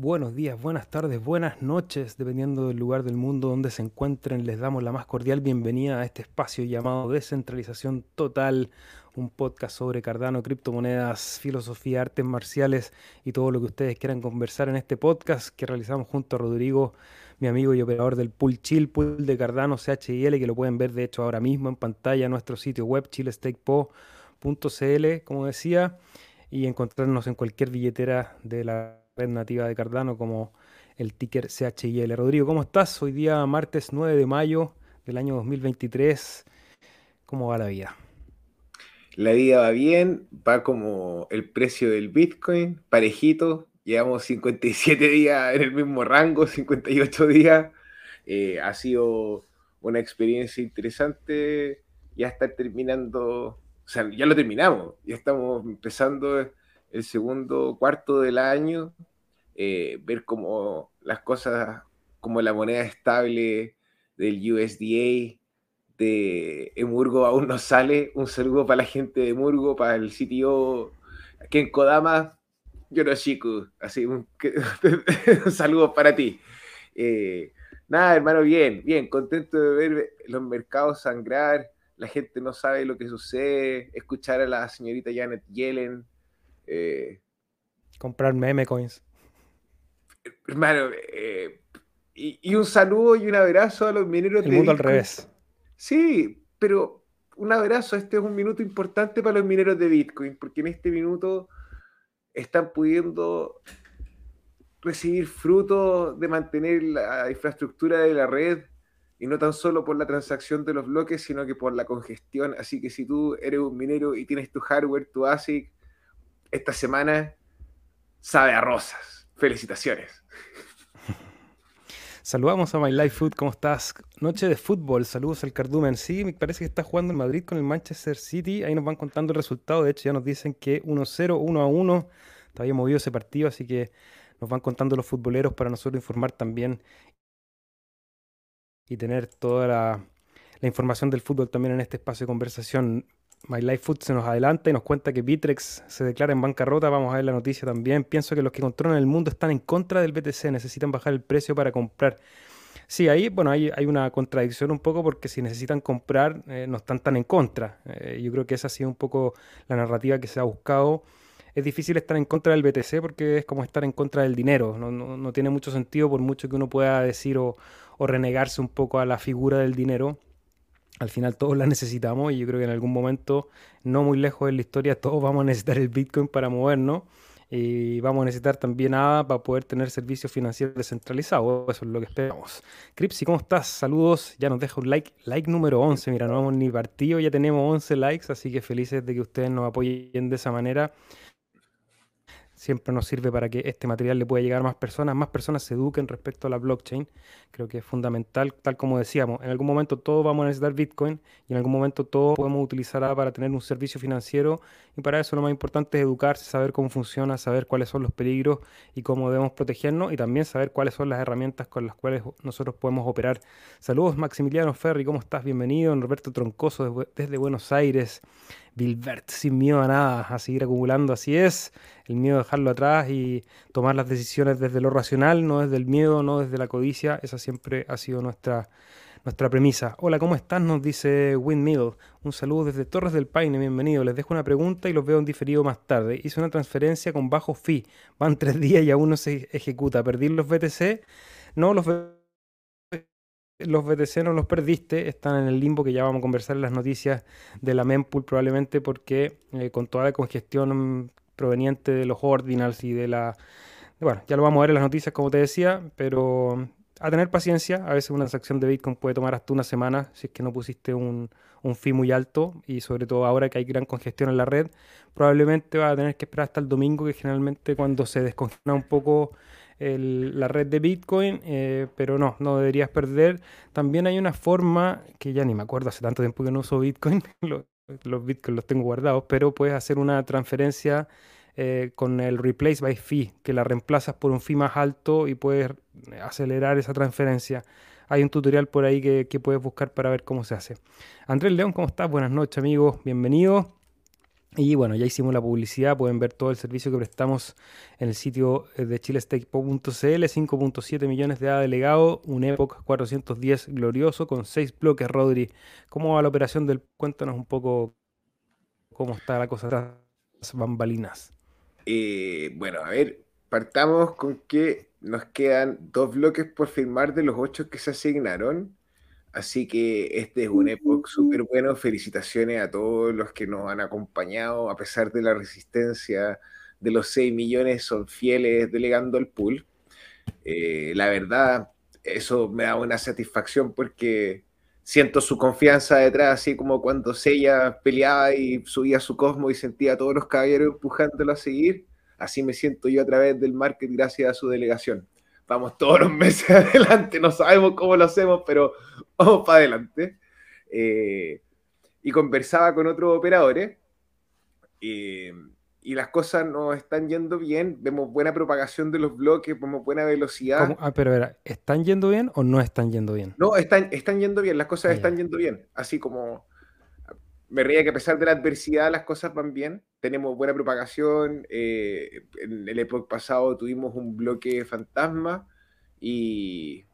Buenos días, buenas tardes, buenas noches, dependiendo del lugar del mundo donde se encuentren. Les damos la más cordial bienvenida a este espacio llamado Descentralización Total, un podcast sobre Cardano, criptomonedas, filosofía, artes marciales y todo lo que ustedes quieran conversar en este podcast que realizamos junto a Rodrigo, mi amigo y operador del Pool Chill, Pool de Cardano CHIL, que lo pueden ver de hecho ahora mismo en pantalla en nuestro sitio web chillestakepo.cl, como decía, y encontrarnos en cualquier billetera de la red nativa de Cardano como el ticker CHIL. Rodrigo, ¿cómo estás? Hoy día martes 9 de mayo del año 2023. ¿Cómo va la vida? La vida va bien, va como el precio del Bitcoin, parejito. Llevamos 57 días en el mismo rango, 58 días. Eh, ha sido una experiencia interesante. Ya está terminando, o sea, ya lo terminamos. Ya estamos empezando el segundo cuarto del año. Eh, ver cómo las cosas, como la moneda estable del USDA, de Emurgo aún no sale. Un saludo para la gente de Emurgo, para el sitio aquí en Kodama, Yoroshiku. Así, un, un saludo para ti. Eh, nada, hermano, bien, bien, contento de ver los mercados sangrar. La gente no sabe lo que sucede. Escuchar a la señorita Janet Yellen. Eh, Comprar meme coins. Hermano, eh, y, un saludo y un abrazo a los mineros El mundo al revés. Sí, pero un abrazo, este es un minuto importante para los mineros de Bitcoin, porque en este minuto están pudiendo recibir frutos de mantener la infraestructura de la red y no tan solo por la transacción de los bloques, sino que por la congestión. Así que si tú eres un minero y tienes tu hardware, tu ASIC, esta semana sabe a rosas. Felicitaciones. Saludamos a My Life Food, ¿cómo estás? Noche de fútbol, saludos al Cardumen. Sí, me parece que está jugando en Madrid con el Manchester City. Ahí nos van contando el resultado. De hecho, ya nos dicen que 1-0, 1-1. Todavía movido ese partido, así que nos van contando los futboleros para nosotros informar también y tener toda la, la información del fútbol también en este espacio de conversación. My Life Food se nos adelanta y nos cuenta que Bitrex se declara en bancarrota. Vamos a ver la noticia también. Pienso que los que controlan el mundo están en contra del BTC, necesitan bajar el precio para comprar. Sí, ahí, bueno, hay, una contradicción un poco porque si necesitan comprar, eh, no están tan en contra. Eh, yo creo que esa ha sido un poco la narrativa que se ha buscado. Es difícil estar en contra del BTC porque es como estar en contra del dinero. No, no, tiene mucho sentido por mucho que uno pueda decir o, o renegarse un poco a la figura del dinero al final todos la necesitamos y yo creo que en algún momento, no muy lejos de la historia, todos vamos a necesitar el Bitcoin para movernos y vamos a necesitar también ADA para poder tener servicios financieros descentralizados. Eso es lo que esperamos. Cripsy, ¿cómo estás? Saludos. Ya nos deja un like. Like número 11. Mira, no vamos ni partido, ya tenemos 11 likes, así que felices de que ustedes nos apoyen de esa manera siempre nos sirve para que este material le pueda llegar a más personas, más personas se eduquen respecto a la blockchain. Creo que es fundamental, tal como decíamos, en algún momento todos vamos a necesitar Bitcoin y en algún momento todos podemos utilizarla para tener un servicio financiero y para eso lo más importante es educarse, saber cómo funciona, saber cuáles son los peligros y cómo debemos protegernos y también saber cuáles son las herramientas con las cuales nosotros podemos operar. Saludos Maximiliano Ferri, ¿cómo estás? Bienvenido. Roberto Troncoso desde Buenos Aires. Bilbert, sin miedo a nada, a seguir acumulando, así es. El miedo a dejarlo atrás y tomar las decisiones desde lo racional, no desde el miedo, no desde la codicia. Esa siempre ha sido nuestra, nuestra premisa. Hola, ¿cómo estás? Nos dice Windmill. Un saludo desde Torres del Paine, bienvenido. Les dejo una pregunta y los veo en diferido más tarde. Hice una transferencia con bajo fee. Van tres días y aún no se ejecuta. ¿Perdí los BTC? No, los los BTC no los perdiste, están en el limbo que ya vamos a conversar en las noticias de la mempool probablemente porque eh, con toda la congestión proveniente de los ordinals y de la... Bueno, ya lo vamos a ver en las noticias como te decía, pero a tener paciencia, a veces una transacción de Bitcoin puede tomar hasta una semana si es que no pusiste un, un fee muy alto y sobre todo ahora que hay gran congestión en la red, probablemente va a tener que esperar hasta el domingo que generalmente cuando se descongestiona un poco la red de Bitcoin, eh, pero no, no deberías perder. También hay una forma que ya ni me acuerdo, hace tanto tiempo que no uso Bitcoin, los Bitcoin los tengo guardados, pero puedes hacer una transferencia eh, con el replace by fee, que la reemplazas por un fee más alto y puedes acelerar esa transferencia. Hay un tutorial por ahí que, puedes buscar para ver cómo se hace. Andrés León, ¿cómo estás? Buenas noches, amigos. Bienvenido. Y bueno, ya hicimos la publicidad, pueden ver todo el servicio que prestamos en el sitio eh, de chilestake.cl, 5.7 millones de ADA delegado, un Epoch 410 glorioso con 6 bloques, Rodri. ¿Cómo va la operación del? Cuéntanos un poco cómo está la cosa tras bambalinas. Eh, bueno, a ver, partamos con que nos quedan dos bloques por firmar de los ocho que se asignaron. Así que este es un época súper bueno. Felicitaciones a todos los que nos han acompañado, a pesar de la resistencia de los 6 millones, son fieles delegando el pool. Eh, la verdad, eso me da una satisfacción porque siento su confianza detrás, así como cuando Sella peleaba y subía su cosmo y sentía a todos los caballeros empujándolo a seguir. Así me siento yo a través del market gracias a su delegación vamos todos los meses adelante, no sabemos cómo lo hacemos, pero vamos para adelante. Eh, y conversaba con otros operadores eh, y las cosas nos están yendo bien, vemos buena propagación de los bloques, vemos buena velocidad. Ah, pero ¿están yendo bien o no están yendo bien? No, están, están yendo bien, las cosas ah, están yendo bien, así como me reía que a pesar de la adversidad las cosas van bien, tenemos buena propagación, eh, en el época pasado tuvimos un bloque fantasma y,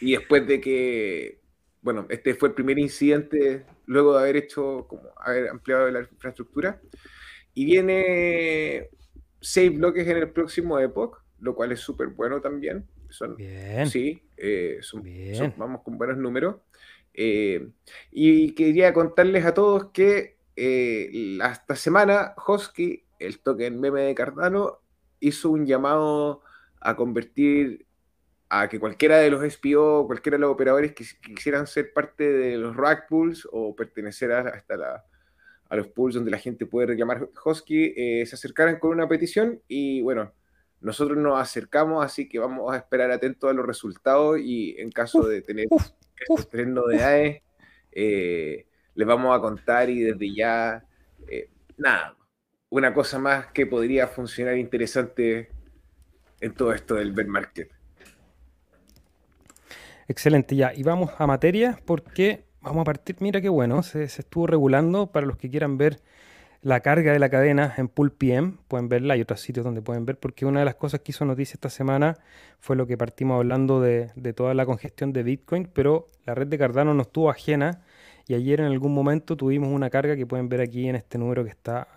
y después de que, bueno, este fue el primer incidente luego de haber hecho, como haber ampliado la infraestructura, y viene seis bloques en el próximo Epoch, lo cual es súper bueno también. Son, bien. Sí, eh, vamos con buenos números. Eh, y quería contarles a todos que eh, esta semana Hosky, el token meme de Cardano, hizo un llamado a convertir a que cualquiera de los SPO, cualquiera de los operadores que, quisieran ser parte de los rack pools o pertenecer a, hasta la, a los pools donde la gente puede reclamar Hosky, eh, se acercaran con una petición y bueno, nosotros nos acercamos, así que vamos a esperar atentos a los resultados y en caso de tener estos tres novedades, eh, les vamos a contar y desde ya, eh, nada, una cosa más que podría funcionar interesante en todo esto del bear market. Excelente, ya. Y vamos a materia porque vamos a partir, mira qué bueno, se, estuvo regulando. Para los que quieran ver la carga de la cadena en Pool PM, pueden verla, hay otros sitios donde pueden ver, porque una de las cosas que hizo noticia esta semana fue lo que partimos hablando de, toda la congestión de Bitcoin, pero la red de Cardano no estuvo ajena. Y ayer en algún momento tuvimos una carga que pueden ver aquí en este número que está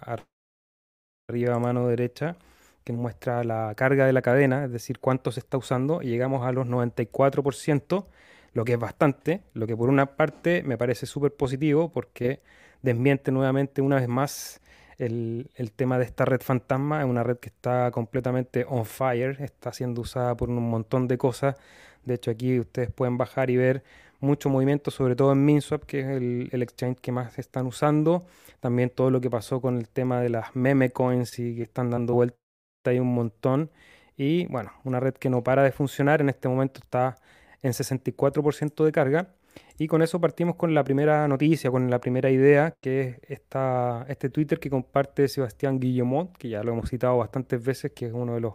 arriba a mano derecha, que muestra la carga de la cadena, es decir, cuánto se está usando, y llegamos a los 94%, lo que es bastante, lo que por una parte me parece súper positivo porque desmiente nuevamente una vez más el, tema de esta red fantasma. Es una red que está completamente on fire, está siendo usada por un montón de cosas. De hecho, aquí ustedes pueden bajar y ver mucho movimiento, sobre todo en MinSwap, que es el, exchange que más están usando. También todo lo que pasó con el tema de las meme coins y que están dando vuelta ahí un montón. Y bueno, una red que no para de funcionar. En este momento está en 64% de carga. Y con eso partimos con la primera noticia, con la primera idea, que es esta, este Twitter que comparte Sebastián Guillemot, que ya lo hemos citado bastantes veces, que es uno de los,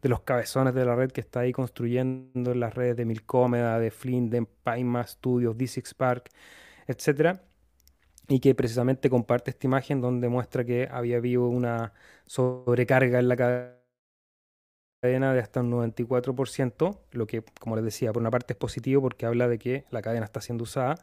de los cabezones de la red que está ahí construyendo las redes de Milcómeda, de Flint, de Paima Studios, D6 Park, etc. Y que precisamente comparte esta imagen donde muestra que había habido una sobrecarga en la cadena cadena de hasta un 94%, lo que, como les decía, por una parte es positivo porque habla de que la cadena está siendo usada.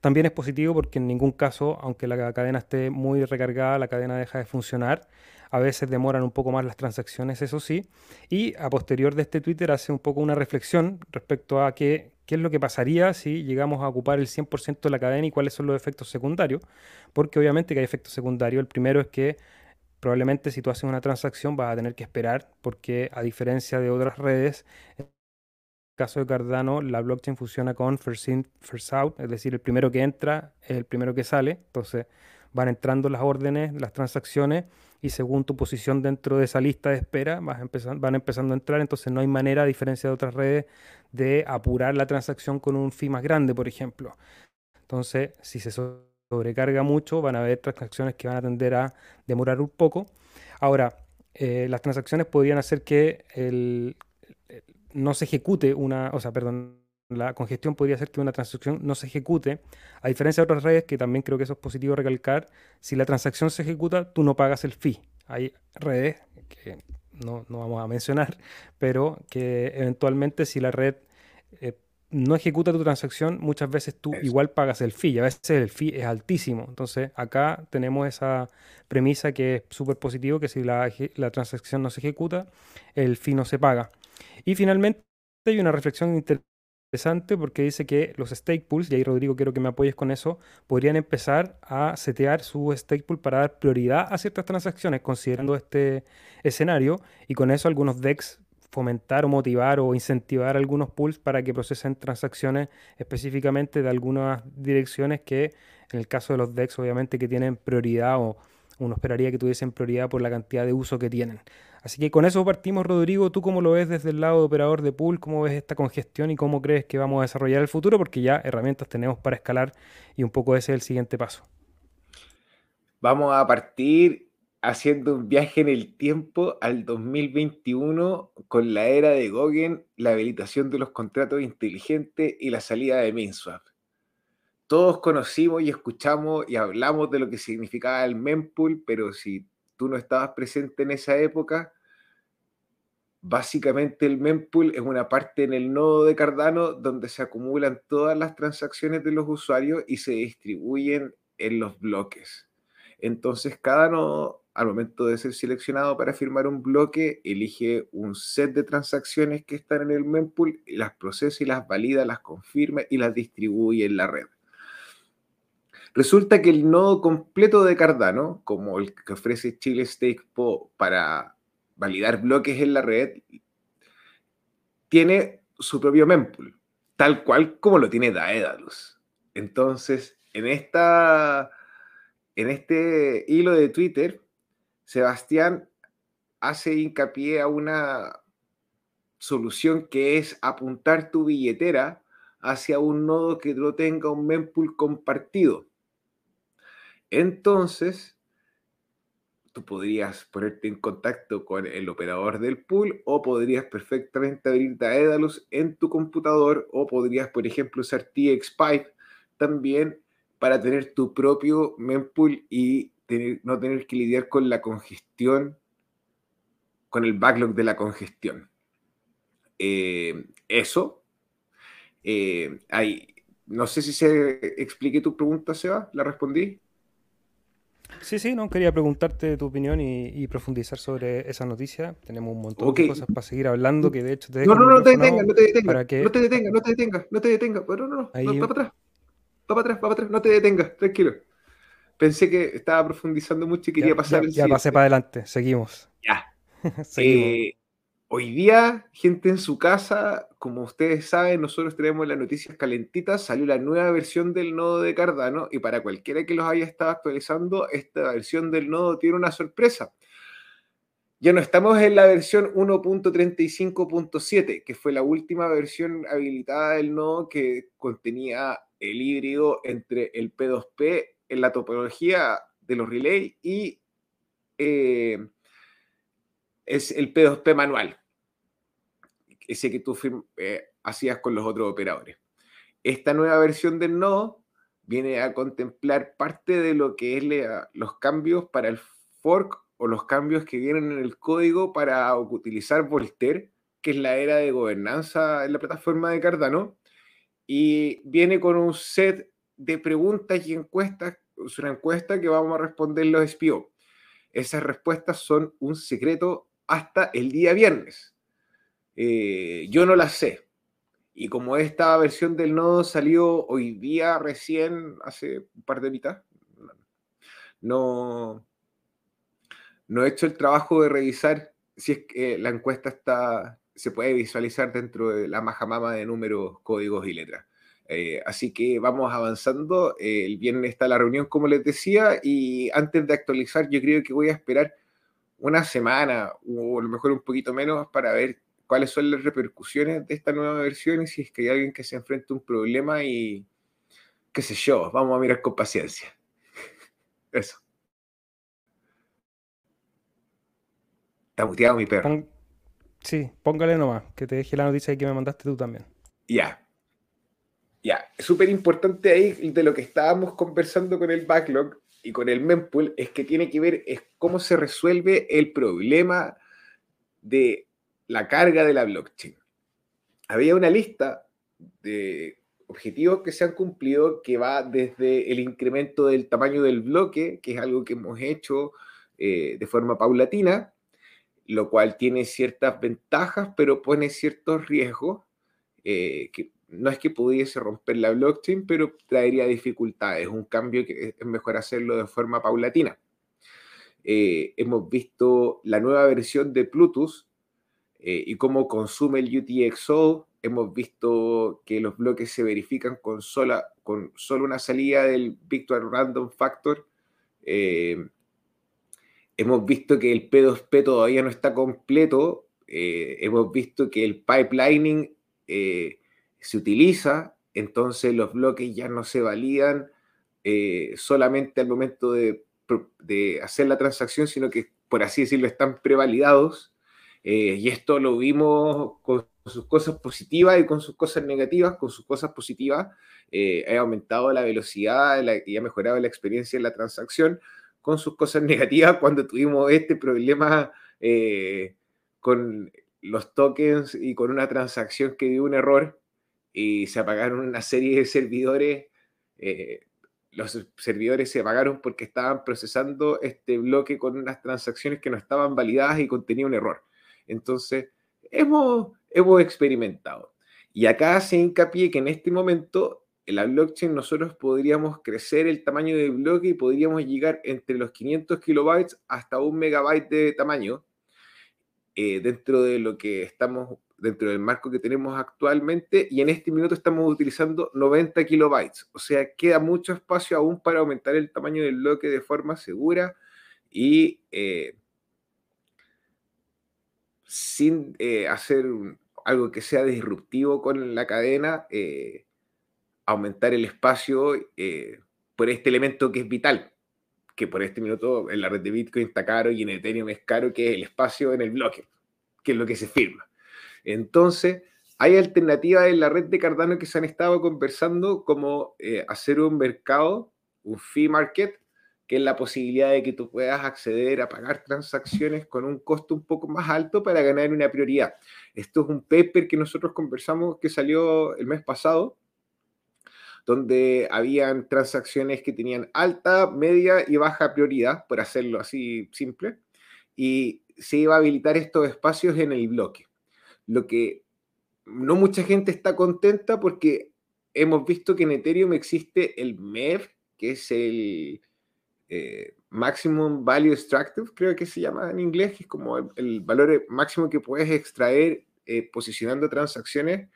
También es positivo porque en ningún caso, aunque la cadena esté muy recargada, la cadena deja de funcionar. A veces demoran un poco más las transacciones, eso sí. Y a posterior de este Twitter hace un poco una reflexión respecto a qué, qué es lo que pasaría si llegamos a ocupar el 100% de la cadena y cuáles son los efectos secundarios. Porque obviamente que hay efectos secundarios. El primero es que probablemente si tú haces una transacción vas a tener que esperar porque a diferencia de otras redes, en el caso de Cardano la blockchain funciona con first in, first out, es decir, el primero que entra es el primero que sale, entonces van entrando las órdenes, las transacciones y según tu posición dentro de esa lista de espera van empezando a entrar, entonces no hay manera, a diferencia de otras redes, de apurar la transacción con un fee más grande, por ejemplo. Entonces, si se sobrecarga mucho, van a haber transacciones que van a tender a demorar un poco. Ahora, eh, las transacciones podrían hacer que el, no se ejecute una, o sea, perdón, la congestión podría ser que una transacción no se ejecute. A diferencia de otras redes, que también creo que eso es positivo recalcar, si la transacción se ejecuta, tú no pagas el fee. Hay redes que no, vamos a mencionar, pero que eventualmente si la red eh, no ejecuta tu transacción, muchas veces tú igual pagas el fee y a veces el fee es altísimo. Entonces acá tenemos esa premisa que es súper positivo, que si la, la transacción no se ejecuta, el fee no se paga. Y finalmente hay una reflexión interesante porque dice que los stake pools, y ahí Rodrigo quiero que me apoyes con eso, podrían empezar a setear su stake pool para dar prioridad a ciertas transacciones considerando este escenario y con eso algunos DEX fomentar o motivar o incentivar algunos pools para que procesen transacciones específicamente de algunas direcciones que en el caso de los DEX obviamente que tienen prioridad o uno esperaría que tuviesen prioridad por la cantidad de uso que tienen. Así que con eso partimos, Rodrigo. ¿Tú cómo lo ves desde el lado de operador de pool? ¿Cómo ves esta congestión y cómo crees que vamos a desarrollar el futuro? Porque ya herramientas tenemos para escalar y un poco ese es el siguiente paso. Vamos a partir haciendo un viaje en el tiempo al 2021 con la era de Gogen, la habilitación de los contratos inteligentes y la salida de MinSwap. Todos conocimos y escuchamos y hablamos de lo que significaba el mempool, pero si tú no estabas presente en esa época, básicamente el mempool es una parte en el nodo de Cardano donde se acumulan todas las transacciones de los usuarios y se distribuyen en los bloques. Entonces, cada nodo, al momento de ser seleccionado para firmar un bloque, elige un set de transacciones que están en el mempool, y las procesa y las valida, las confirma y las distribuye en la red. Resulta que el nodo completo de Cardano, como el que ofrece Chile Stake para validar bloques en la red, tiene su propio mempool, tal cual como lo tiene Daedalus. Entonces, en, esta, en este hilo de Twitter, Sebastián hace hincapié a una solución que es apuntar tu billetera hacia un nodo que no tenga un mempool compartido. Entonces, tú podrías ponerte en contacto con el operador del pool o podrías perfectamente abrir Daedalus en tu computador o podrías, por ejemplo, usar TXPipe también para tener tu propio mempool y no tener que lidiar con la congestión, con el backlog de la congestión. Eh, eso. Eh, no sé si se explique tu pregunta, Seba. ¿La respondí? Sí, sí, no, quería preguntarte tu opinión y, profundizar sobre esa noticia. Tenemos un montón de cosas para seguir hablando que de hecho te No, no, no te detengas, no te detengas. No te detengas, no te detengas, no te detengas. Pero no, no, no, va para atrás. Va para atrás, va para atrás, no te detengas, tranquilo. Pensé que estaba profundizando mucho y quería pasar. Ya, ya pasé para adelante, seguimos. Ya. seguimos. Eh, Hoy día, gente en su casa, como ustedes saben, nosotros tenemos las noticias calentitas, salió la nueva versión del nodo de Cardano y para cualquiera que los haya estado actualizando, esta versión del nodo tiene una sorpresa. Ya no estamos en la versión 1.35.7, que fue la última versión habilitada del nodo que contenía el híbrido entre el P2P en la topología de los relays y eh, es el P2P manual ese que tú eh, hacías con los otros operadores. Esta nueva versión del nodo viene a contemplar parte de lo que es los cambios para el fork o los cambios que vienen en el código para utilizar Voltaire, que es la era de gobernanza en la plataforma de Cardano, y viene con un set de preguntas y encuestas, es una encuesta que vamos a responder los SPO. Esas respuestas son un secreto hasta el día viernes. Eh, yo no la sé. Y como esta versión del nodo salió hoy día recién, hace un par de mitad, no, no he hecho el trabajo de revisar si es que la encuesta está, se puede visualizar dentro de la majamama de números, códigos y letras. Eh, así que vamos avanzando. Eh, el viernes está la reunión, como les decía, y antes de actualizar, yo creo que voy a esperar una semana o a lo mejor un poquito menos para ver cuáles son las repercusiones de esta nueva versión y si es que hay alguien que se enfrenta a un problema y qué sé yo, vamos a mirar con paciencia. Eso. Está muteado mi perro. sí, póngale nomás, que te deje la noticia que me mandaste tú también. Ya. Ya, súper importante ahí de lo que estábamos conversando con el backlog y con el mempool es que tiene que ver es cómo se resuelve el problema de la carga de la blockchain. Había una lista de objetivos que se han cumplido que va desde el incremento del tamaño del bloque, que es algo que hemos hecho eh, de forma paulatina, lo cual tiene ciertas ventajas, pero pone ciertos riesgos eh, que no es que pudiese romper la blockchain, pero traería dificultades. Un cambio que es mejor hacerlo de forma paulatina. Eh, hemos visto la nueva versión de Plutus eh, y cómo consume el UTXO. Hemos visto que los bloques se verifican con, sola, con solo una salida del Victor Random Factor. Eh, hemos visto que el P2P todavía no está completo. hemos visto que el pipelining se utiliza, entonces los bloques ya no se validan eh, solamente al momento de, hacer la transacción, sino que, por así decirlo, están prevalidados. Eh, y esto lo vimos con sus cosas positivas y con sus cosas negativas. Con sus cosas positivas eh, ha aumentado la velocidad y ha mejorado la experiencia en la transacción. Con sus cosas negativas, cuando tuvimos este problema con los tokens y con una transacción que dio un error, y se apagaron una serie de servidores. Eh, los servidores se apagaron porque estaban procesando este bloque con unas transacciones que no estaban validadas y contenía un error. Entonces, hemos, hemos experimentado. Y acá se hincapié que en este momento en la blockchain nosotros podríamos crecer el tamaño del bloque y podríamos llegar entre los 500 kilobytes hasta un megabyte de tamaño eh, dentro de lo que estamos dentro del marco que tenemos actualmente y en este minuto estamos utilizando 90 kilobytes. O sea, queda mucho espacio aún para aumentar el tamaño del bloque de forma segura y eh, sin eh, hacer algo que sea disruptivo con la cadena, eh, aumentar el espacio por este elemento que es vital, que por este minuto en la red de Bitcoin está caro y en Ethereum es caro, que es el espacio en el bloque, que es lo que se firma. Entonces, hay alternativas en la red de Cardano que se han estado conversando, como eh, hacer un mercado, un fee market, que es la posibilidad de que tú puedas acceder a pagar transacciones con un costo un poco más alto para ganar una prioridad. Esto es un paper que nosotros conversamos que salió el mes pasado, donde habían transacciones que tenían alta, media y baja prioridad, por hacerlo así simple, y se iba a habilitar estos espacios en el bloque lo que no mucha gente está contenta porque hemos visto que en Ethereum existe el MEV, que es el eh, Maximum Value Extractive, creo que se llama en inglés, que es como el, valor máximo que puedes extraer eh, posicionando transacciones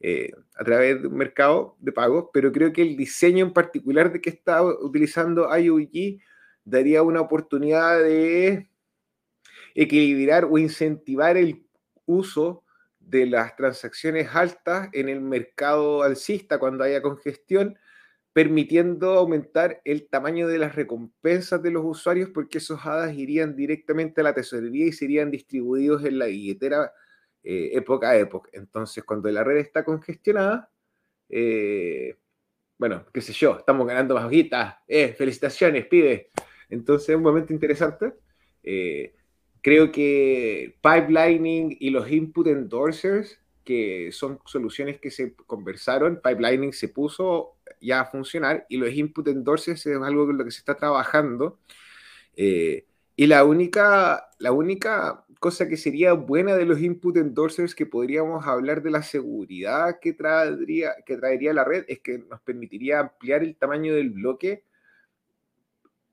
eh, a través de un mercado de pagos, pero creo que el diseño en particular de que está utilizando IOG daría una oportunidad de equilibrar o incentivar el uso de las transacciones altas en el mercado alcista cuando haya congestión, permitiendo aumentar el tamaño de las recompensas de los usuarios porque esos hadas irían directamente a la tesorería y serían distribuidos en la billetera eh, época a época. Entonces, cuando la red está congestionada, eh, bueno, qué sé yo, estamos ganando más hojitas, eh, felicitaciones, pide. Entonces, es un momento interesante. Creo que pipelining y los input endorsers, que son soluciones que se conversaron, pipelining se puso ya a funcionar y los input endorsers es algo con lo que se está trabajando. Eh, y la única, la única cosa que sería buena de los input endorsers que podríamos hablar de la seguridad que traería, que traería la red es que nos permitiría ampliar el tamaño del bloque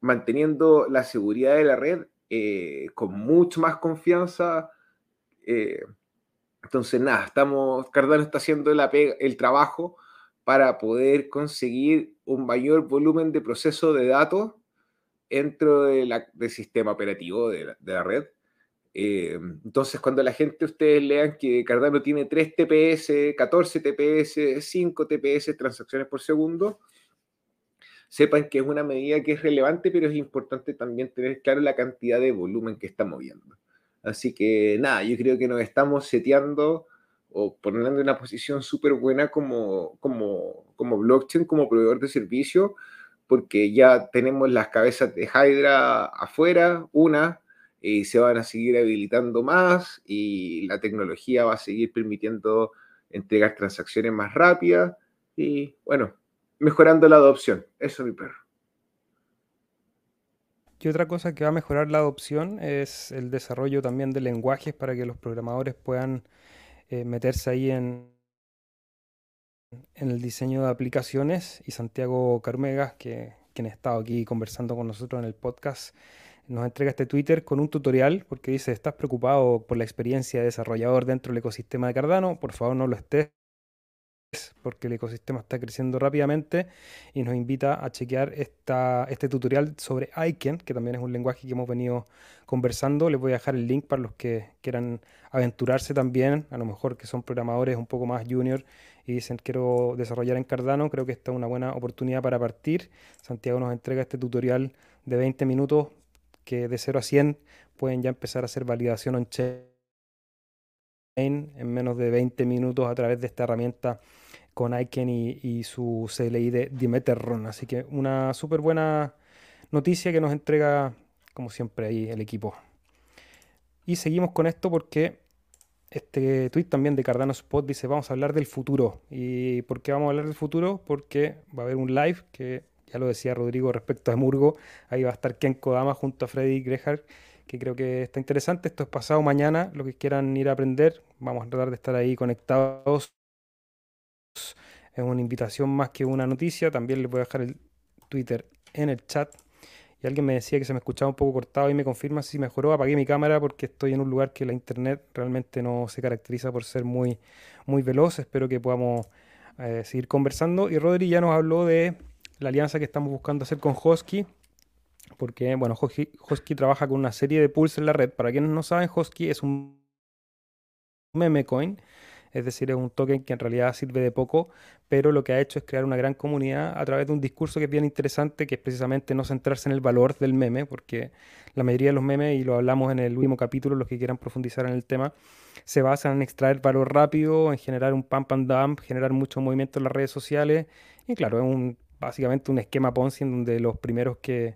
manteniendo la seguridad de la red eh, con mucho más confianza. Eh, entonces, nada, estamos, Cardano está haciendo el trabajo para poder conseguir un mayor volumen de proceso de datos dentro del sistema operativo de la, red. Eh, entonces, cuando la gente, ustedes lean que Cardano tiene 3 TPS, 14 TPS, 5 TPS transacciones por segundo, sepan que es una medida que es relevante, pero es importante también tener claro la cantidad de volumen que está moviendo. Así que nada, yo creo que nos estamos seteando o poniendo en una posición súper buena como, como, como blockchain, como proveedor de servicio, porque ya tenemos las cabezas de Hydra afuera, una, y se van a seguir habilitando más y la tecnología va a seguir permitiendo entregar transacciones más rápidas y bueno, mejorando la adopción. Eso es mi perro. Y otra cosa que va a mejorar la adopción es el desarrollo también de lenguajes para que los programadores puedan eh, meterse ahí en, en el diseño de aplicaciones. Y Santiago Carmegas, que quien ha estado aquí conversando con nosotros en el podcast, nos entrega este Twitter con un tutorial porque dice, ¿estás preocupado por la experiencia de desarrollador dentro del ecosistema de Cardano? Por favor, no lo estés porque el ecosistema está creciendo rápidamente y nos invita a chequear esta, este tutorial sobre Aiken, que también es un lenguaje que hemos venido conversando. Les voy a dejar el link para los que quieran aventurarse también, a lo mejor que son programadores un poco más junior y dicen quiero desarrollar en Cardano. Creo que esta es una buena oportunidad para partir. Santiago nos entrega este tutorial de 20 minutos que de 0 a 100 pueden ya empezar a hacer validación en menos de 20 minutos a través de esta herramienta con Aiken y, su CLI de Dimeterron. Así que una súper buena noticia que nos entrega, como siempre, ahí el equipo. Y seguimos con esto porque este tweet también de Cardano Spot dice, vamos a hablar del futuro. ¿Y por qué vamos a hablar del futuro? Porque va a haber un live que, ya lo decía Rodrigo respecto a Murgo, ahí va a estar Ken Kodama junto a Freddy Grehard, que creo que está interesante. Esto es pasado mañana, lo que quieran ir a aprender, vamos a tratar de estar ahí conectados. Es una invitación más que una noticia. También les voy a dejar el Twitter en el chat. Y alguien me decía que se me escuchaba un poco cortado y me confirma si mejoró. Apagué mi cámara porque estoy en un lugar que la internet realmente no se caracteriza por ser muy, muy veloz. Espero que podamos eh, seguir conversando. Y Rodri ya nos habló de la alianza que estamos buscando hacer con Hosky. Porque, bueno, Hosky, trabaja con una serie de pools en la red. Para quienes no saben, Hosky es un meme coin es decir, es un token que en realidad sirve de poco, pero lo que ha hecho es crear una gran comunidad a través de un discurso que es bien interesante, que es precisamente no centrarse en el valor del meme, porque la mayoría de los memes, y lo hablamos en el último capítulo, los que quieran profundizar en el tema, se basan en extraer valor rápido, en generar un pump and dump, generar mucho movimiento en las redes sociales, y claro, es un, básicamente un esquema Ponzi en donde los primeros que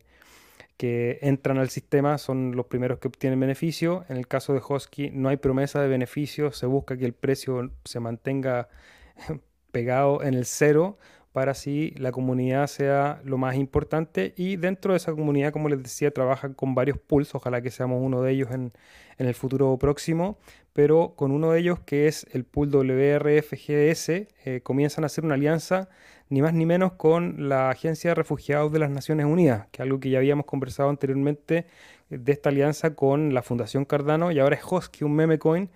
que entran al sistema son los primeros que obtienen beneficio. En el caso de Hosky no hay promesa de beneficio, se busca que el precio se mantenga pegado en el cero para así la comunidad sea lo más importante. Y dentro de esa comunidad, como les decía, trabajan con varios pools, ojalá que seamos uno de ellos en, el futuro próximo, pero con uno de ellos que es el pool WRFGS, eh, comienzan a hacer una alianza ni más ni menos con la Agencia de Refugiados de las Naciones Unidas, que es algo que ya habíamos conversado anteriormente eh, de esta alianza con la Fundación Cardano y ahora es Hosky, un meme coin,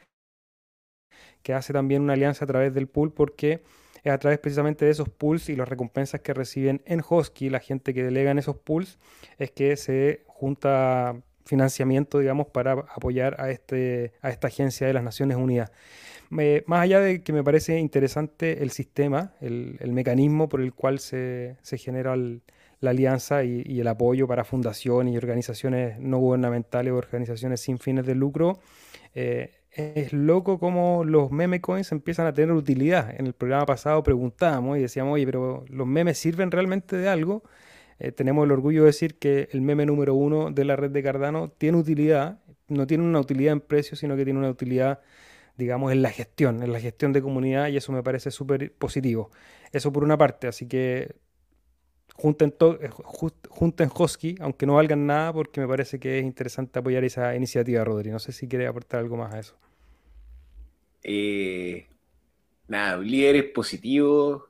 que hace también una alianza a través del pool porque es a través precisamente de esos pools y las recompensas que reciben en Hosky, la gente que delega en esos pools, es que se junta financiamiento, digamos, para apoyar a, este, a esta agencia de las Naciones Unidas más allá de que me parece interesante el sistema, el, mecanismo por el cual se, genera la alianza y, el apoyo para fundaciones y organizaciones no gubernamentales o organizaciones sin fines de lucro, eh, es loco cómo los meme coins empiezan a tener utilidad. En el programa pasado preguntábamos y decíamos, oye, pero ¿los memes sirven realmente de algo? Eh, tenemos el orgullo de decir que el meme número uno de la red de Cardano tiene utilidad, no tiene una utilidad en precio, sino que tiene una utilidad digamos, en la gestión, en la gestión de comunidad y eso me parece súper positivo. Eso por una parte, así que junten, eh, junten Hosky, aunque no valgan nada, porque me parece que es interesante apoyar esa iniciativa, Rodri. No sé si quiere aportar algo más a eso. Eh, nada, líderes positivos,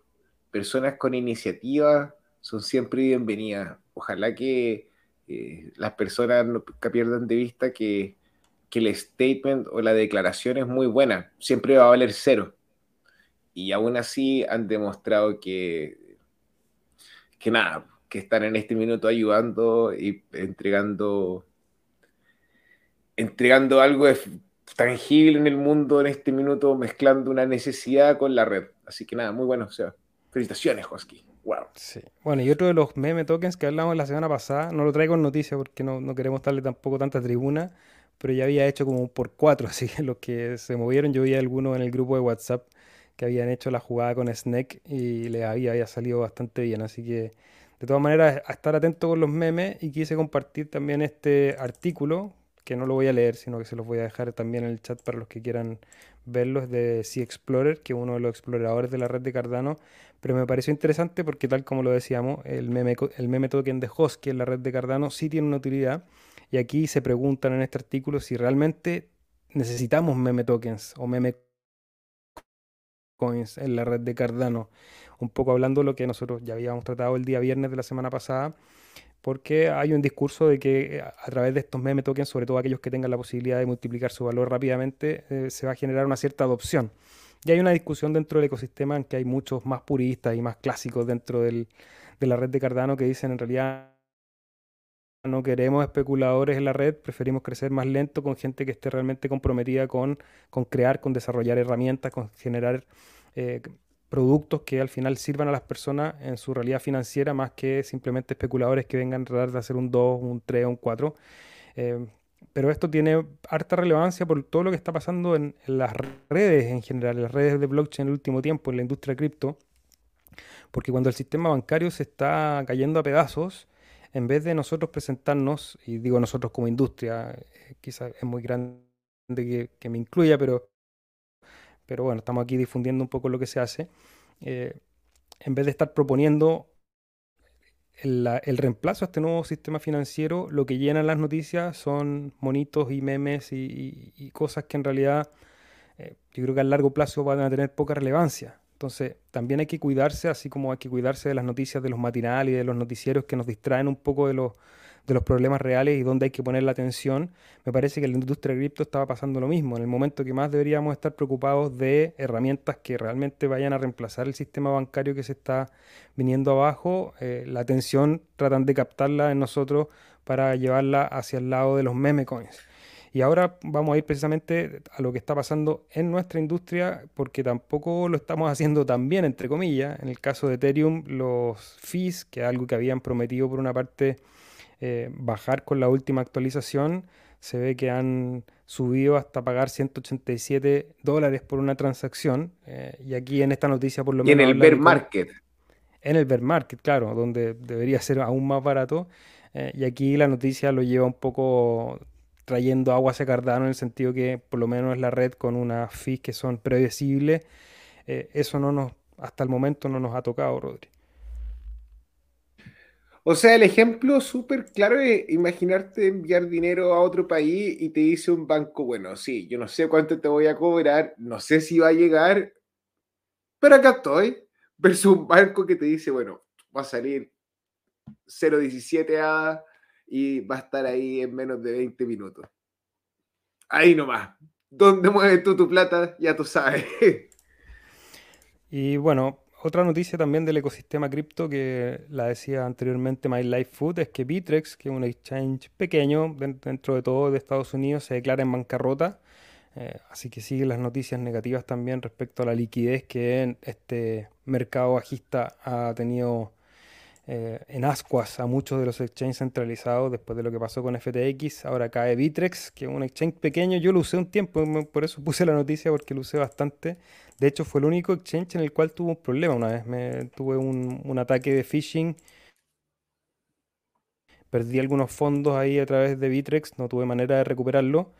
personas con iniciativa, son siempre bienvenidas. Ojalá que eh, las personas no pierdan de vista que que el statement o la declaración es muy buena, siempre va a valer cero. Y aún así han demostrado que, que nada, que están en este minuto ayudando y entregando, entregando algo tangible en el mundo en este minuto, mezclando una necesidad con la red. Así que nada, muy bueno. O sea, felicitaciones, Hosky. Wow. Sí. Bueno, y otro de los meme tokens que hablamos la semana pasada, no lo traigo en noticia porque no, no queremos darle tampoco tanta tribuna, pero ya había hecho como por cuatro, así que los que se movieron, yo vi a algunos en el grupo de WhatsApp que habían hecho la jugada con Snake y le había, salido bastante bien, así que de todas maneras a estar atento con los memes y quise compartir también este artículo, que no lo voy a leer, sino que se los voy a dejar también en el chat para los que quieran verlo, es de Sea Explorer, que es uno de los exploradores de la red de Cardano, pero me pareció interesante porque tal como lo decíamos, el meme, el meme token de Hosky en la red de Cardano sí tiene una utilidad y aquí se preguntan en este artículo si realmente necesitamos meme tokens o meme coins en la red de Cardano. Un poco hablando de lo que nosotros ya habíamos tratado el día viernes de la semana pasada, porque hay un discurso de que a través de estos meme tokens, sobre todo aquellos que tengan la posibilidad de multiplicar su valor rápidamente, eh, se va a generar una cierta adopción. Y hay una discusión dentro del ecosistema en que hay muchos más puristas y más clásicos dentro de la red de Cardano que dicen en realidad no queremos especuladores en la red, preferimos crecer más lento con gente que esté realmente comprometida con, con crear, con desarrollar herramientas, con generar eh, productos que al final sirvan a las personas en su realidad financiera más que simplemente especuladores que vengan a tratar de hacer un 2, un 3, un 4. Eh, pero esto tiene harta relevancia por todo lo que está pasando en, en, las redes en general, en las redes de blockchain en el último tiempo, en la industria cripto, porque cuando el sistema bancario se está cayendo a pedazos, en vez de nosotros presentarnos, y digo nosotros como industria, eh, quizás es muy grande que, me incluya, pero, pero bueno, estamos aquí difundiendo un poco lo que se hace, eh, en vez de estar proponiendo el, reemplazo a este nuevo sistema financiero, lo que llenan las noticias son monitos y memes y, cosas que en realidad eh, yo creo que a largo plazo van a tener poca relevancia. Entonces, también hay que cuidarse, así como hay que cuidarse de las noticias de los matinales y de los noticieros que nos distraen un poco de los, de los problemas reales y donde hay que poner la atención. Me parece que la industria de cripto estaba pasando lo mismo. En el momento que más deberíamos estar preocupados de herramientas que realmente vayan a reemplazar el sistema bancario que se está viniendo abajo, eh, la atención tratan de captarla en nosotros para llevarla hacia el lado de los meme coins. Y ahora vamos a ir precisamente a lo que está pasando en nuestra industria, porque tampoco lo estamos haciendo tan bien, entre comillas. En el caso de Ethereum, los fees, que es algo que habían prometido por una parte eh, bajar con la última actualización, se ve que han subido hasta pagar 187 dólares por una transacción. Eh, y aquí en esta noticia por lo menos... En el bear market. En el bear market, claro, donde debería ser aún más barato. Eh, y aquí la noticia lo lleva un poco trayendo agua hacia Cardano en el sentido que por lo menos la red con unas fees que son predecibles. Eh, eso no nos, hasta el momento no nos ha tocado, Rodri. O sea, el ejemplo súper claro es imaginarte enviar dinero a otro país y te dice un banco, bueno, sí, yo no sé cuánto te voy a cobrar, no sé si va a llegar, pero acá estoy, versus un banco que te dice, bueno, va a salir 0.17 a y va a estar ahí en menos de 20 minutos. Ahí nomás. ¿Dónde mueves tú tu plata? Ya tú sabes. Y bueno, otra noticia también del ecosistema cripto que la decía anteriormente My Life Food es que Bitrex, que es un exchange pequeño dentro de todo de Estados Unidos, se declara en bancarrota. Eh, así que siguen las noticias negativas también respecto a la liquidez que este mercado bajista ha tenido eh, en ascuas a muchos de los exchanges centralizados después de lo que pasó con FTX. Ahora cae Bitrex, que es un exchange pequeño. Yo lo usé un tiempo, por eso puse la noticia porque lo usé bastante. De hecho, fue el único exchange en el cual tuve un problema. Una vez me tuve un, ataque de phishing. Perdí algunos fondos ahí a través de Bitrex, no tuve manera de recuperarlo.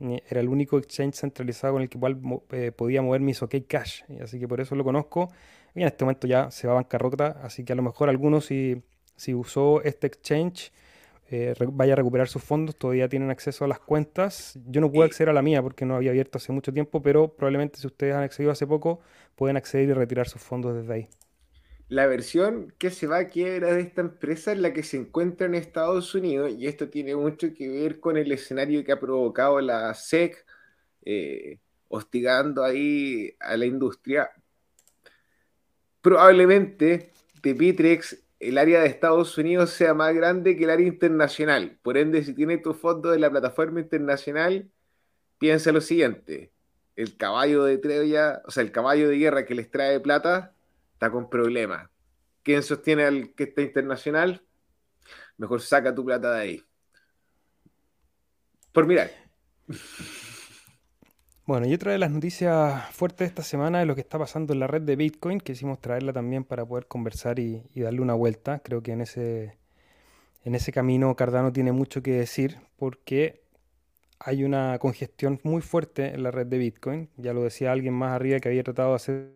Era el único exchange centralizado con el que eh, podía mover mis OK Cash. Así que por eso lo conozco y en este momento ya se va a bancarrota, así que a lo mejor algunos si, si usó este exchange eh, vaya a recuperar sus fondos, todavía tienen acceso a las cuentas. Yo no pude acceder a la mía porque no había abierto hace mucho tiempo, pero probablemente si ustedes han accedido hace poco, pueden acceder y retirar sus fondos desde ahí. La versión que se va a quiebra de esta empresa es la que se encuentra en Estados Unidos y esto tiene mucho que ver con el escenario que ha provocado la SEC, eh, hostigando ahí a la industria probablemente de Bitrex el área de Estados Unidos sea más grande que el área internacional. Por ende, si tiene tu fondo de la plataforma internacional, piensa lo siguiente. El caballo de Troya, o sea, el caballo de guerra que les trae plata, está con problemas. ¿Quién sostiene al que está internacional? Mejor saca tu plata de ahí. Por mirar. Bueno, y otra de las noticias fuertes de esta semana es lo que está pasando en la red de Bitcoin. Quisimos traerla también para poder conversar y, darle una vuelta. Creo que en ese, en ese camino Cardano tiene mucho que decir porque hay una congestión muy fuerte en la red de Bitcoin. Ya lo decía alguien más arriba que había tratado de hacer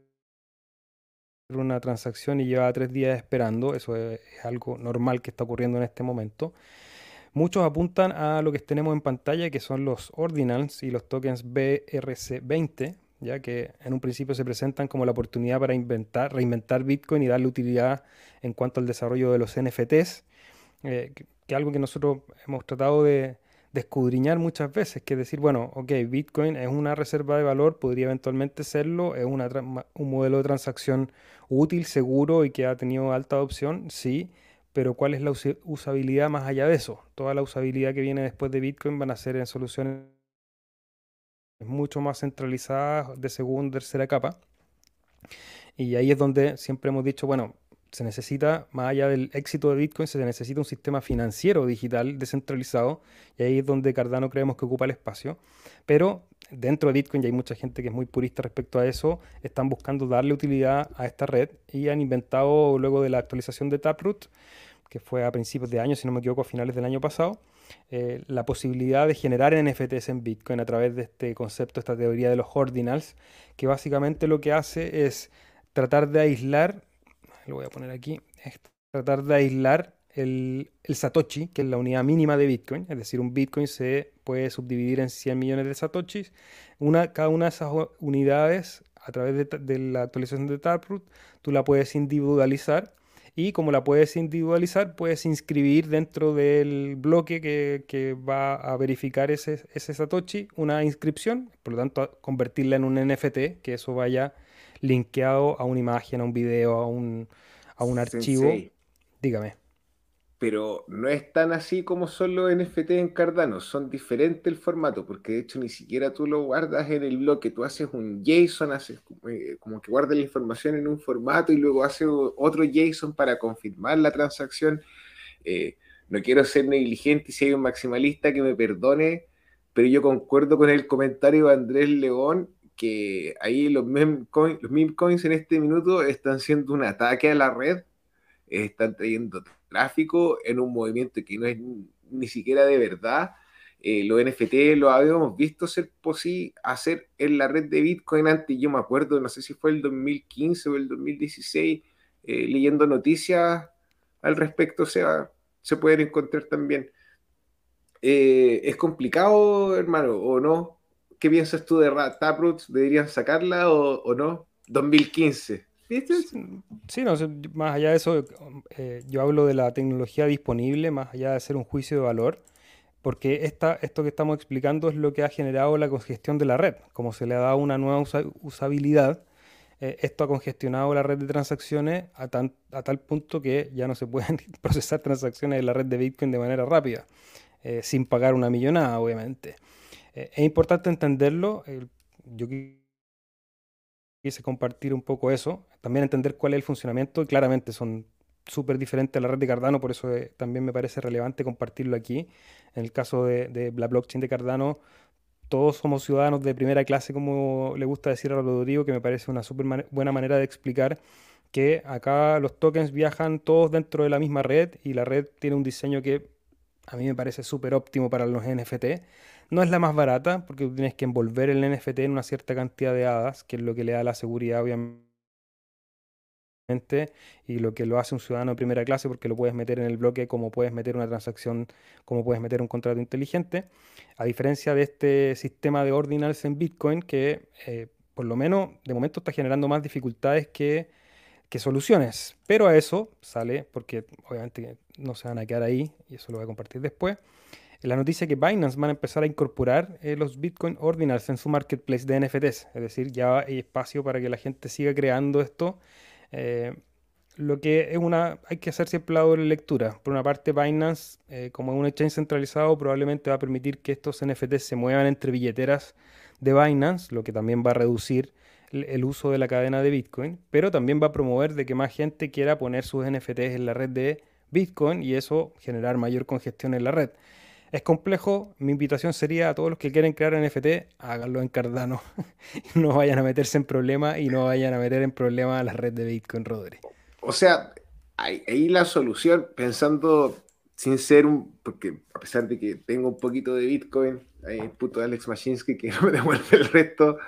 una transacción y llevaba tres días esperando. Eso es algo normal que está ocurriendo en este momento. Muchos apuntan a lo que tenemos en pantalla, que son los ordinals y los tokens BRC20, ya que en un principio se presentan como la oportunidad para inventar, reinventar Bitcoin y darle utilidad en cuanto al desarrollo de los NFTs, eh, que, es algo que nosotros hemos tratado de, escudriñar muchas veces, que es decir, bueno, ok, Bitcoin es una reserva de valor, podría eventualmente serlo, es una, un modelo de transacción útil, seguro y que ha tenido alta adopción, sí, pero ¿cuál es la usabilidad más allá de eso? Toda la usabilidad que viene después de Bitcoin van a ser en soluciones mucho más centralizadas de segunda, tercera capa. Y ahí es donde siempre hemos dicho, bueno, se necesita, más allá del éxito de Bitcoin, se necesita un sistema financiero digital descentralizado, y ahí es donde Cardano creemos que ocupa el espacio. Pero dentro de Bitcoin, y hay mucha gente que es muy purista respecto a eso, están buscando darle utilidad a esta red y han inventado, luego de la actualización de Taproot, que fue a principios de año, si no me equivoco, a finales del año pasado, eh, la posibilidad de generar NFTs en Bitcoin a través de este concepto, esta teoría de los ordinals, que básicamente lo que hace es tratar de aislar, lo voy a poner aquí, tratar de aislar el, Satoshi, que es la unidad mínima de Bitcoin, es decir, un Bitcoin se puede subdividir en 100 millones de Satoshis, una, cada una de esas unidades, a través de, de la actualización de Taproot, tú la puedes individualizar y como la puedes individualizar, puedes inscribir dentro del bloque que, va a verificar ese, ese, Satoshi una inscripción, por lo tanto convertirla en un NFT, que eso vaya linkeado a una imagen, a un video, a un, a un archivo. Dígame pero no es tan así como son los NFT en Cardano, son diferentes el formato, porque de hecho ni siquiera tú lo guardas en el bloque, tú haces un JSON, haces eh, como que guardas la información en un formato y luego haces otro JSON para confirmar la transacción. Eh, no quiero ser negligente y si hay un maximalista que me perdone, pero yo concuerdo con el comentario de Andrés León que ahí los meme coins, los coins en este minuto están siendo un ataque a la red, están trayendo tráfico en un movimiento que no es ni siquiera de verdad. Eh, los NFT lo habíamos visto ser posible hacer en la red de Bitcoin antes. Yo me acuerdo, no sé si fue el 2015 o el 2016, eh, leyendo noticias al respecto, sea, se pueden encontrar también. Eh, ¿Es complicado, hermano, o no? ¿Qué piensas tú de Taproot? ¿Deberían sacarla o, o no? 2015. Sí, no, más allá de eso, eh, yo hablo de la tecnología disponible, más allá de hacer un juicio de valor, porque esta, esto que estamos explicando es lo que ha generado la congestión de la red. Como se le ha dado una nueva usabilidad, eh, esto ha congestionado la red de transacciones a, a, tal punto que ya no se pueden procesar transacciones en la red de Bitcoin de manera rápida, eh, sin pagar una millonada, obviamente. es importante entenderlo. yo quise compartir un poco eso, también entender cuál es el funcionamiento, claramente son súper diferentes a la red de Cardano, por eso eh, también me parece relevante compartirlo aquí. En el caso de, la blockchain de Cardano, todos somos ciudadanos de primera clase, como le gusta decir a Rodrigo, que me parece una súper buena manera de explicar que acá los tokens viajan todos dentro de la misma red y la red tiene un diseño que a mí me parece súper óptimo para los NFT. No es la más barata porque tú tienes que envolver el NFT en una cierta cantidad de hadas, que es lo que le da la seguridad, obviamente, y lo que lo hace un ciudadano de primera clase porque lo puedes meter en el bloque como puedes meter una transacción, como puedes meter un contrato inteligente. A diferencia de este sistema de ordinals en Bitcoin que eh, por lo menos de momento está generando más dificultades que, soluciones. Pero a eso sale, porque obviamente no se van a quedar ahí, y eso lo voy a compartir después la noticia que Binance van a empezar a incorporar eh, los Bitcoin Ordinals en su marketplace de NFTs. Es decir, ya hay espacio para que la gente siga creando esto. Eh, lo que es una, hay que hacer siempre la doble lectura. Por una parte, Binance, eh, como es un exchange centralizado, probablemente va a permitir que estos NFTs se muevan entre billeteras de Binance, lo que también va a reducir el uso de la cadena de Bitcoin, pero también va a promover de que más gente quiera poner sus NFTs en la red de Bitcoin y eso generar mayor congestión en la red. Es complejo, mi invitación sería a todos los que quieren crear NFT, háganlo en Cardano. no vayan a meterse en problemas y no vayan a meter en problemas a la red de Bitcoin, Rodri. O sea, ahí la solución, pensando sin ser un, porque a pesar de que tengo un poquito de Bitcoin, el puto Alex Machinsky que no me devuelve el resto,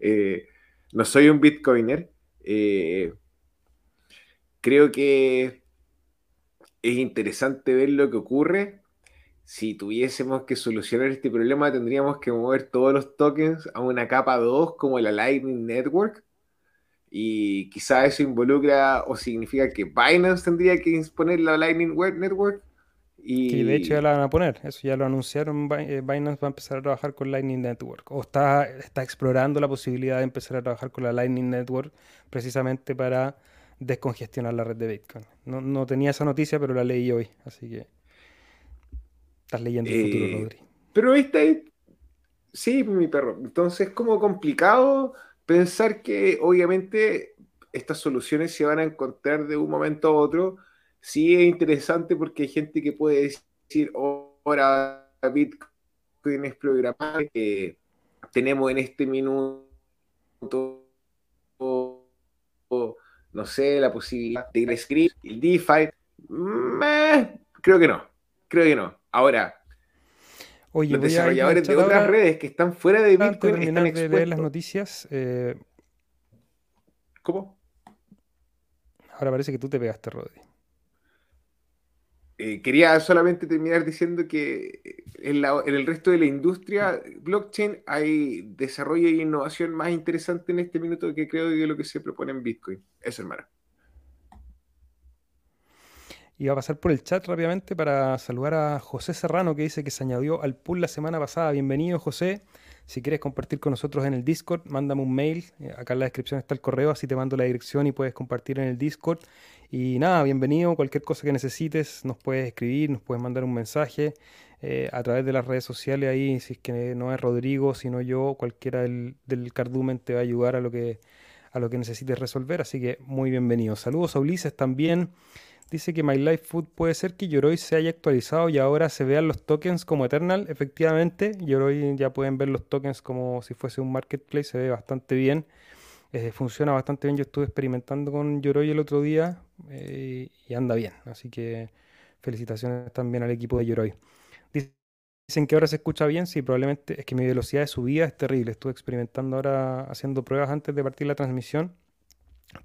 eh, no soy un Bitcoiner. Eh, creo que es interesante ver lo que ocurre. Si tuviésemos que solucionar este problema, tendríamos que mover todos los tokens a una capa 2 como la Lightning Network. Y quizá eso involucra o significa que Binance tendría que imponer la Lightning Network. Y... de hecho ya la van a poner, eso ya lo anunciaron, eh, Binance va a empezar a trabajar con Lightning Network, o está, está explorando la posibilidad de empezar a trabajar con la Lightning Network precisamente para descongestionar la red de Bitcoin. No, tenía esa noticia, pero la leí hoy, así que estás leyendo el futuro, eh, Rodri. Pero esta es... Sí, mi perro. Entonces es como complicado pensar que obviamente estas soluciones se van a encontrar de un momento a otro. Sí es interesante porque hay gente que puede decir, ahora Bitcoin es programable, que tenemos en este minuto no sé, la posibilidad de script, el DeFi, creo que no, creo que no. Ahora, Oye, los desarrolladores de otras redes que están fuera de Bitcoin están expuestos. de leer las noticias. Eh, ¿Cómo? Ahora parece que tú te pegaste, Rodri. Eh, quería solamente terminar diciendo que en, el resto de la industria blockchain hay desarrollo e innovación más interesante en este minuto que creo que lo que se propone en Bitcoin. Eso, hermano. Y va a pasar por el chat rápidamente para saludar a José Serrano que dice que se añadió al pool la semana pasada. Bienvenido, José. Si quieres compartir con nosotros en el Discord, mándame un mail. Eh, acá en la descripción está el correo, así te mando la dirección y puedes compartir en el Discord. Y nada, bienvenido. Cualquier cosa que necesites, nos puedes escribir, nos puedes mandar un mensaje eh, a través de las redes sociales. Ahí, si es que no es Rodrigo, sino yo, cualquiera del, del cardumen te va a ayudar a lo que a lo que necesites resolver. Así que muy bienvenido. Saludos a Ulises también. Dice que My Life Food puede ser que Yoroi se haya actualizado y ahora se vean los tokens como Eternal. Efectivamente, Yoroi ya pueden ver los tokens como si fuese un marketplace, se ve bastante bien. Eh, funciona bastante bien. Yo estuve experimentando con Yoroi el otro día eh, y anda bien. Así que felicitaciones también al equipo de Yoroi. Dicen que ahora se escucha bien, sí, probablemente es que mi velocidad de subida es terrible. Estuve experimentando ahora haciendo pruebas antes de partir la transmisión.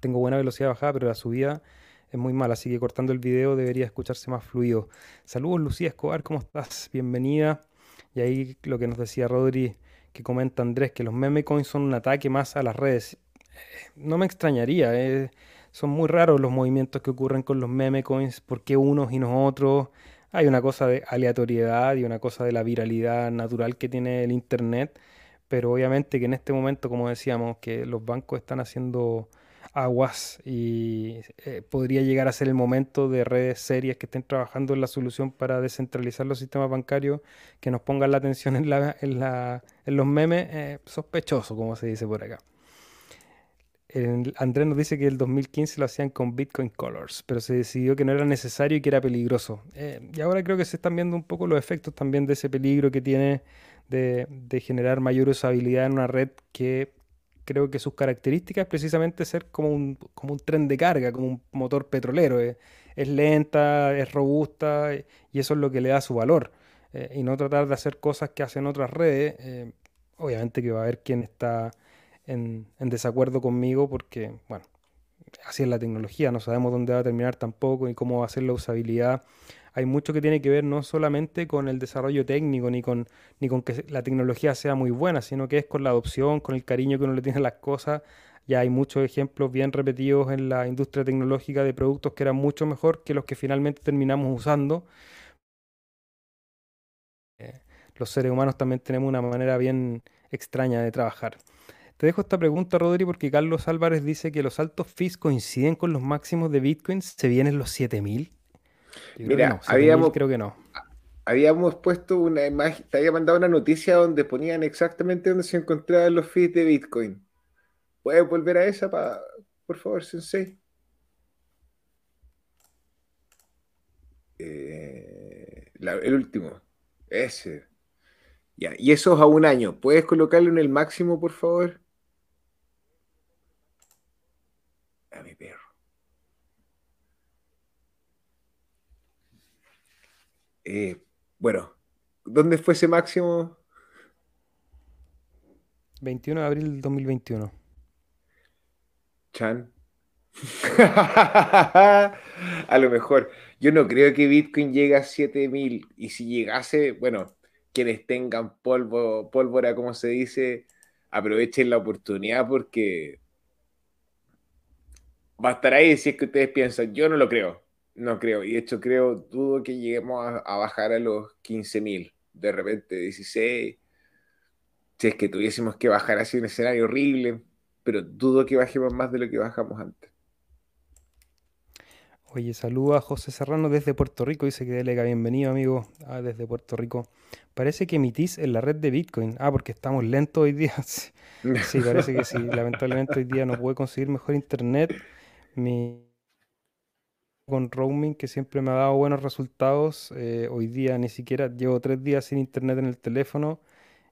Tengo buena velocidad bajada, pero la subida es muy mala, así que cortando el video debería escucharse más fluido. Saludos Lucía Escobar, ¿cómo estás? Bienvenida. Y ahí lo que nos decía Rodri, que comenta Andrés, que los meme coins son un ataque más a las redes. Eh, no me extrañaría, eh. son muy raros los movimientos que ocurren con los meme coins, ¿por qué unos y no otros? Hay una cosa de aleatoriedad y una cosa de la viralidad natural que tiene el Internet, pero obviamente que en este momento, como decíamos, que los bancos están haciendo aguas y eh, podría llegar a ser el momento de redes serias que estén trabajando en la solución para descentralizar los sistemas bancarios, que nos pongan la atención en, la, en, la, en los memes, eh, sospechoso, como se dice por acá. Andrés nos dice que el 2015 lo hacían con Bitcoin Colors, pero se decidió que no era necesario y que era peligroso. Eh, y ahora creo que se están viendo un poco los efectos también de ese peligro que tiene de, generar mayor usabilidad en una red que creo que sus características es precisamente ser como un, como un tren de carga, como un motor petrolero. Eh. Es lenta, es robusta y eso es lo que le da su valor. Eh, y no tratar de hacer cosas que hacen otras redes. obviamente que va a haber quien está en, desacuerdo conmigo porque, bueno, así es la tecnología, no sabemos dónde va a terminar tampoco y cómo va a ser la usabilidad. Hay mucho que tiene que ver no solamente con el desarrollo técnico ni con, ni con que la tecnología sea muy buena, sino que es con la adopción, con el cariño que uno le tiene a las cosas. Ya hay muchos ejemplos bien repetidos en la industria tecnológica de productos que eran mucho mejor que los que finalmente terminamos usando. Eh, los seres humanos también tenemos una manera bien extraña de trabajar. Te dejo esta pregunta, Rodri, porque Carlos Álvarez dice que los altos fees coinciden con los máximos de Bitcoin. ¿Se vienen los 7000? Mira, habíamos, creo que no. Habíamos puesto una imagen, te había mandado una noticia donde ponían exactamente dónde se encontraban los fees de Bitcoin. ¿Puedes volver a esa, por favor, Sensei? Eh, el último. Ese. Ya, y eso es a un año. ¿Puedes colocarlo en el máximo, por favor? A mi perro. Eh, bueno, ¿dónde fue ese máximo? 21 de abril del 2021. Chan. a lo mejor. Yo no creo que Bitcoin llegue a 7000. Y si llegase, bueno, quienes tengan polvo, pólvora, como se dice, aprovechen la oportunidad porque va a estar ahí si es que ustedes piensan. Yo no lo creo. No creo. Y de hecho creo, dudo que lleguemos a, bajar a los 15.000. De repente 16. Si es que tuviésemos que bajar así un escenario horrible. Pero dudo que bajemos más de lo que bajamos antes. Oye, saludo a José Serrano desde Puerto Rico. Dice que delega bienvenido, amigo, ah, desde Puerto Rico. Parece que emitís en la red de Bitcoin. Ah, porque estamos lentos hoy día. sí, parece que sí. Lamentablemente hoy día no pude conseguir mejor internet. Mi con roaming que siempre me ha dado buenos resultados. Eh, hoy día ni siquiera llevo tres días sin internet en el teléfono.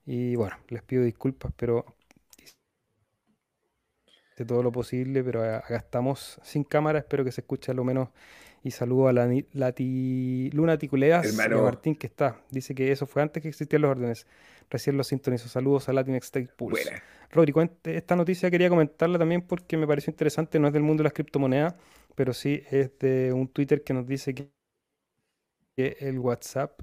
Y bueno, les pido disculpas, pero de todo lo posible, pero acá estamos sin cámara, espero que se escuche a lo menos. Y saludo a la Lati, Luna Ticuleas Martín, que está. Dice que eso fue antes que existían los órdenes. Recién los sintonizo. Saludos a Latin State Pulse. Rodri, esta noticia quería comentarla también porque me pareció interesante. No es del mundo de las criptomonedas, pero sí es de un Twitter que nos dice que el WhatsApp,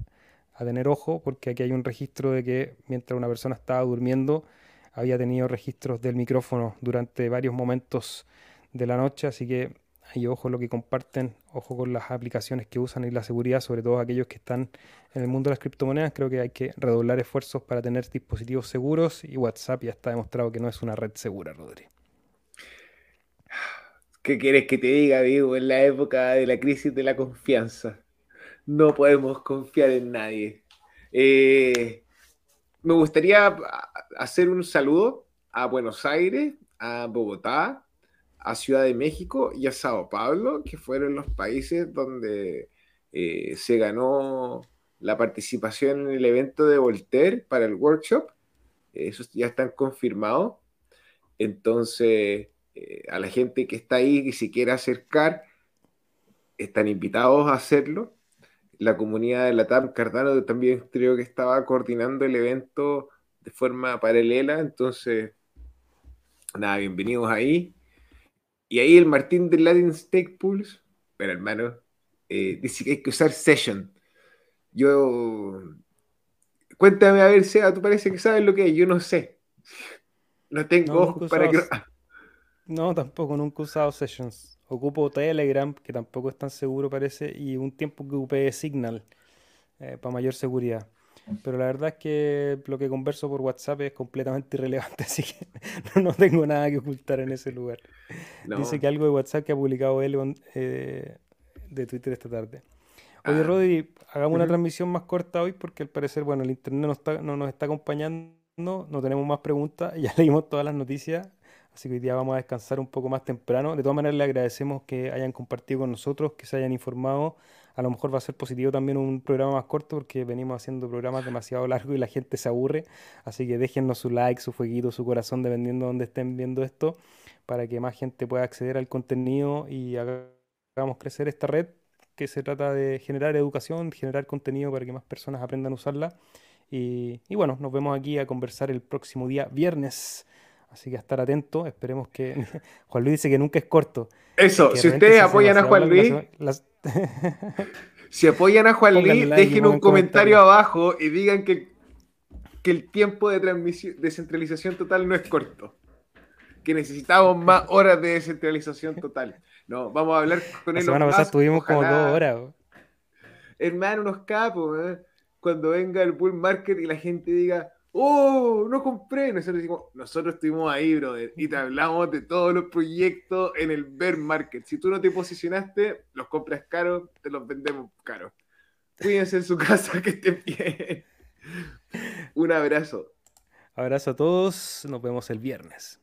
a tener ojo, porque aquí hay un registro de que mientras una persona estaba durmiendo, había tenido registros del micrófono durante varios momentos de la noche, así que hay ojo lo que comparten, ojo con las aplicaciones que usan y la seguridad, sobre todo aquellos que están en el mundo de las criptomonedas. Creo que hay que redoblar esfuerzos para tener dispositivos seguros y WhatsApp ya está demostrado que no es una red segura, Rodri. ¿Qué quieres que te diga, vivo? En la época de la crisis de la confianza. No podemos confiar en nadie. Eh, me gustaría hacer un saludo a Buenos Aires, a Bogotá, a Ciudad de México y a Sao Paulo, que fueron los países donde eh, se ganó la participación en el evento de Voltaire para el workshop. Eso ya están confirmados. Entonces, eh, a la gente que está ahí y se quiere acercar, están invitados a hacerlo la comunidad de la TAM Cardano también creo que estaba coordinando el evento de forma paralela, entonces, nada, bienvenidos ahí. Y ahí el Martín de Latin Stake Pools, pero hermano, eh, dice que hay que usar Session. Yo, cuéntame a ver, Seba, tú parece que sabes lo que es, yo no sé. No tengo ojos para que... No, tampoco, nunca he usado Sessions. Ocupo Telegram, que tampoco es tan seguro parece, y un tiempo que ocupé Signal eh, para mayor seguridad. Pero la verdad es que lo que converso por WhatsApp es completamente irrelevante, así que no, tengo nada que ocultar en ese lugar. Dice que algo de WhatsApp que ha publicado él eh, de Twitter esta tarde. Oye, ah. Rodri, hagamos una transmisión más corta hoy porque al parecer, bueno, el internet no, está, no nos está acompañando, no tenemos más preguntas, ya leímos todas las noticias, Así que hoy día vamos a descansar un poco más temprano. De todas maneras, le agradecemos que hayan compartido con nosotros, que se hayan informado. A lo mejor va a ser positivo también un programa más corto porque venimos haciendo programas demasiado largos y la gente se aburre. Así que déjennos su like, su fueguito, su corazón, dependiendo de dónde estén viendo esto, para que más gente pueda acceder al contenido y hagamos crecer esta red que se trata de generar educación, generar contenido para que más personas aprendan a usarla. Y, y bueno, nos vemos aquí a conversar el próximo día, viernes Así que a estar atento, esperemos que... Juan Luis dice que nunca es corto. Eso, si ustedes apoyan a Juan Luis... si apoyan a Juan Luis, dejen un comentario abajo y digan que, que el tiempo de transmisión, descentralización total no es corto. Que necesitamos más horas de descentralización total. No, vamos a hablar con él. La semana pasada tuvimos como dos horas. Hermano, unos capos, ¿eh? cuando venga el bull market y la gente diga, ¡Oh! No compré. Nosotros decimos, nosotros estuvimos ahí, brother, y te hablamos de todos los proyectos en el bear market. Si tú no te posicionaste, los compras caros, te los vendemos caros. Cuídense en su casa, que estén bien. Un abrazo. Abrazo a todos, nos vemos el viernes.